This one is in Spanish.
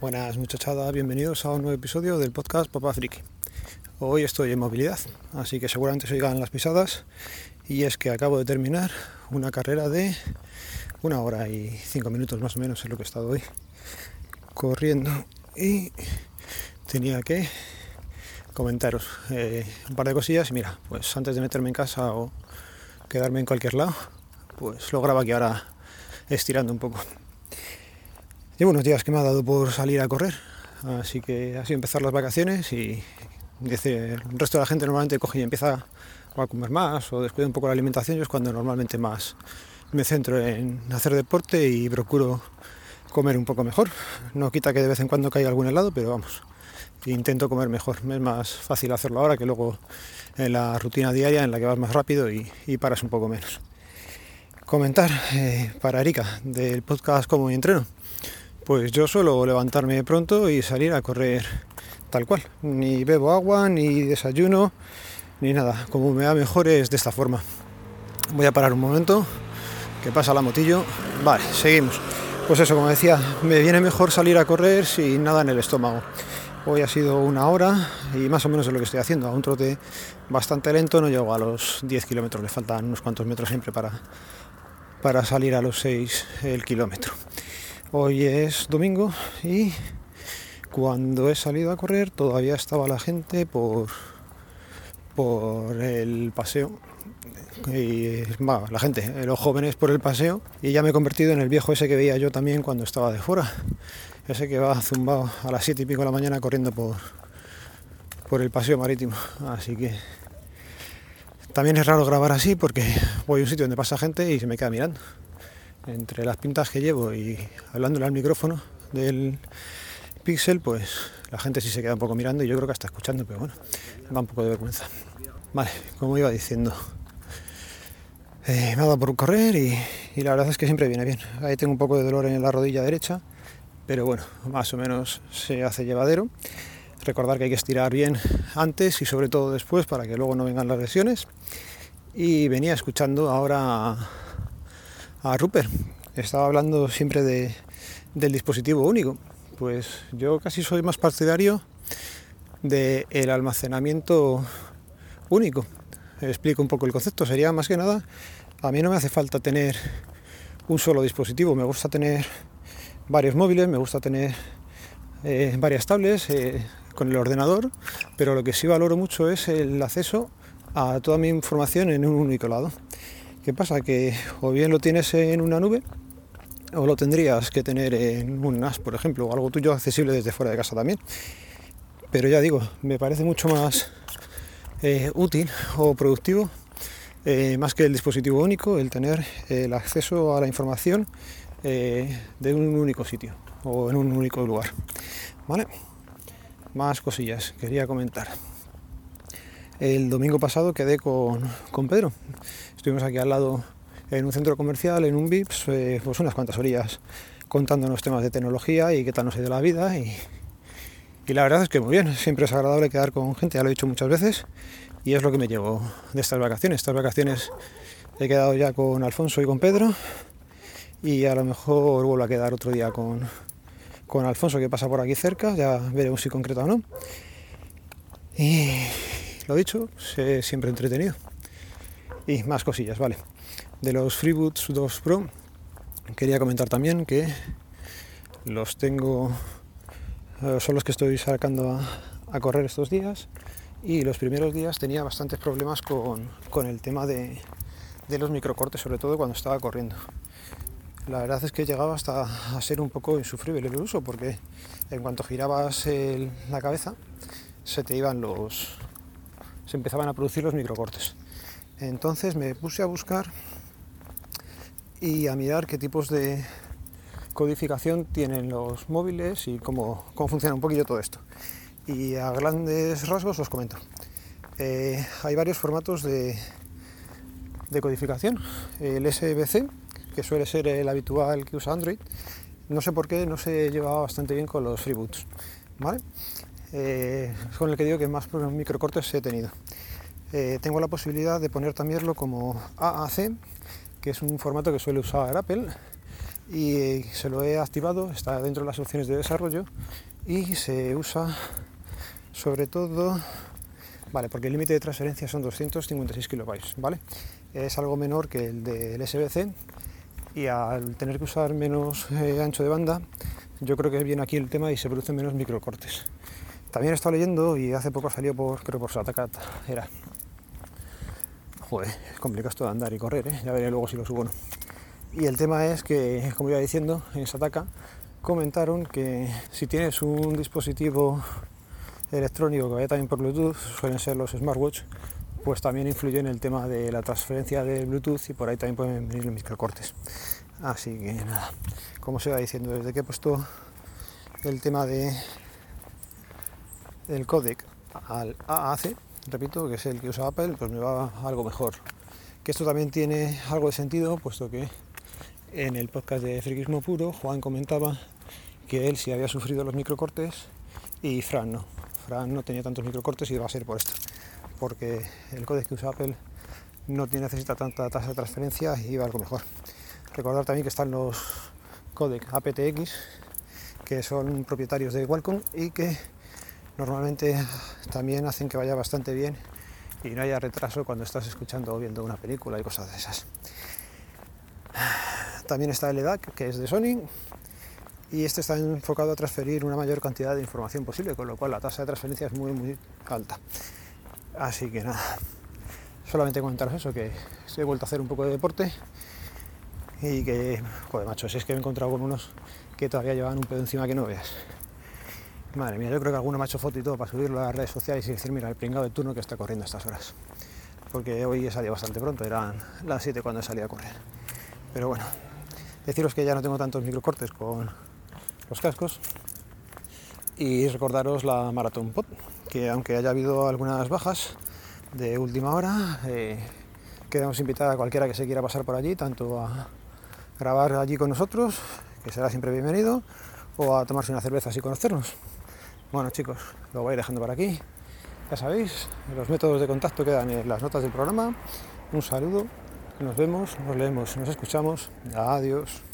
Buenas muchachada, bienvenidos a un nuevo episodio del podcast Papá Friki. Hoy estoy en movilidad, así que seguramente se oigan las pisadas y es que acabo de terminar una carrera de una hora y cinco minutos más o menos es lo que he estado hoy corriendo y tenía que comentaros eh, un par de cosillas y mira, pues antes de meterme en casa o quedarme en cualquier lado, pues lo grabo aquí ahora estirando un poco. Llevo unos días que me ha dado por salir a correr, así que sido empezar las vacaciones y dice, el resto de la gente normalmente coge y empieza a comer más o descuida un poco la alimentación, yo es cuando normalmente más me centro en hacer deporte y procuro comer un poco mejor. No quita que de vez en cuando caiga algún helado, pero vamos, intento comer mejor. Es más fácil hacerlo ahora que luego en la rutina diaria en la que vas más rápido y, paras un poco menos. Comentar eh, para Erika del podcast Como mi entreno. Pues yo suelo levantarme pronto y salir a correr tal cual. Ni bebo agua, ni desayuno, ni nada. Como me va mejor es de esta forma. Voy a parar un momento, que pasa la motillo. Vale, seguimos. Pues eso, como decía, me viene mejor salir a correr sin nada en el estómago. Hoy ha sido una hora y más o menos es lo que estoy haciendo. A un trote bastante lento, no llego a los 10 kilómetros, le faltan unos cuantos metros siempre para, para salir a los 6 el kilómetro. Hoy es domingo y cuando he salido a correr todavía estaba la gente por, por el paseo. Y, la gente, los jóvenes por el paseo y ya me he convertido en el viejo ese que veía yo también cuando estaba de fuera. Ese que va zumbado a las 7 y pico de la mañana corriendo por, por el paseo marítimo. Así que también es raro grabar así porque voy a un sitio donde pasa gente y se me queda mirando entre las pintas que llevo y hablándole al micrófono del Pixel, pues la gente sí se queda un poco mirando y yo creo que está escuchando, pero bueno, da un poco de vergüenza. Vale, como iba diciendo, me ha dado por correr y, la verdad es que siempre viene bien. Ahí tengo un poco de dolor en la rodilla derecha, pero bueno, más o menos se hace llevadero. Recordar que hay que estirar bien antes y sobre todo después para que luego no vengan las lesiones. Y venía escuchando ahora a Rupert. Estaba hablando siempre de, del dispositivo único. Pues yo casi soy más partidario del almacenamiento único. Explico un poco el concepto. Sería más que nada, a mí no me hace falta tener un solo dispositivo. Me gusta tener varios móviles, me gusta tener eh, varias tablets eh, con el ordenador, pero lo que sí valoro mucho es el acceso a toda mi información en un único lado. ¿Qué pasa? Que o bien lo tienes en una nube o lo tendrías que tener en un NAS, por ejemplo, o algo tuyo accesible desde fuera de casa también. Pero ya digo, me parece mucho más eh, útil o productivo, eh, más que el dispositivo único, el tener el acceso a la información eh, de un único sitio o en un único lugar. ¿Vale? Más cosillas quería comentar. El domingo pasado quedé con, con Pedro, Estuvimos aquí al lado en un centro comercial, en un VIPS, eh, pues unas cuantas orillas contándonos temas de tecnología y qué tal nos ha ido la vida. Y, la verdad es que muy bien, siempre es agradable quedar con gente, ya lo he dicho muchas veces, y es lo que me llevo de estas vacaciones. Estas vacaciones he quedado ya con Alfonso y con Pedro, y a lo mejor vuelvo a quedar otro día con, con Alfonso que pasa por aquí cerca, ya veremos si concreta o no. Lo dicho, sé siempre entretenido y más cosillas, vale. De los FreeBoots 2 Pro quería comentar también que los tengo, eh, son los que estoy sacando a, correr estos días y los primeros días tenía bastantes problemas con, el tema de, los microcortes, sobre todo cuando estaba corriendo. La verdad es que llegaba hasta a ser un poco insufrible el uso porque en cuanto girabas la cabeza se te iban los se empezaban a producir los microcortes. Entonces me puse a buscar y a mirar qué tipos de codificación tienen los móviles y cómo, funciona un poquillo todo esto. Y a grandes rasgos os comento. Eh, hay varios formatos de, codificación. El SBC, que suele ser el habitual que usa Android, no sé por qué no se lleva bastante bien con los freeboots. ¿vale? Eh, con el que digo que más microcortes he tenido. Eh, tengo la posibilidad de poner también como AAC, que es un formato que suele usar Apple, y se lo he activado, está dentro de las opciones de desarrollo y se usa sobre todo, vale, porque el límite de transferencia son 256 kilobytes, ¿vale? Es algo menor que el del SBC y al tener que usar menos eh, ancho de banda, yo creo que viene aquí el tema y se producen menos microcortes. También he estado leyendo y hace poco salió por, creo por Satacat, era. Joder, es complicado esto de andar y correr, ¿eh? ya veré luego si lo subo o no. Y el tema es que, como iba diciendo, en Sataka comentaron que si tienes un dispositivo electrónico que vaya también por Bluetooth, suelen ser los smartwatch, pues también influye en el tema de la transferencia de Bluetooth y por ahí también pueden venir los microcortes. Así que nada, como se va diciendo, desde que he puesto el tema de el codec al AAC, repito, que es el que usa Apple, pues me va algo mejor. Que esto también tiene algo de sentido, puesto que en el podcast de Friquismo Puro, Juan comentaba que él sí había sufrido los microcortes y Fran no. Fran no tenía tantos microcortes y va a ser por esto porque el código que usa Apple no necesita tanta tasa de transferencia y va algo mejor. Recordar también que están los codec aptX que son propietarios de Qualcomm y que normalmente también hacen que vaya bastante bien y no haya retraso cuando estás escuchando o viendo una película y cosas de esas. También está el EDAC, que es de Sony, y este está enfocado a transferir una mayor cantidad de información posible, con lo cual la tasa de transferencia es muy muy alta. Así que nada, solamente comentaros eso, que he vuelto a hacer un poco de deporte y que, joder, macho, si es que me he encontrado con unos que todavía llevaban un pedo encima que no veas. Madre mía, yo creo que alguno me ha hecho foto y todo para subirlo a las redes sociales y decir, mira, el pringado de turno que está corriendo a estas horas. Porque hoy he salido bastante pronto, eran las 7 cuando salí a correr. Pero bueno, deciros que ya no tengo tantos microcortes con los cascos y recordaros la Maratón Pot, que aunque haya habido algunas bajas de última hora, eh, queremos invitar a cualquiera que se quiera pasar por allí, tanto a grabar allí con nosotros, que será siempre bienvenido, o a tomarse una cerveza y conocernos. Bueno chicos, lo voy dejando por aquí. Ya sabéis, los métodos de contacto quedan en las notas del programa. Un saludo, nos vemos, nos leemos, nos escuchamos. Adiós.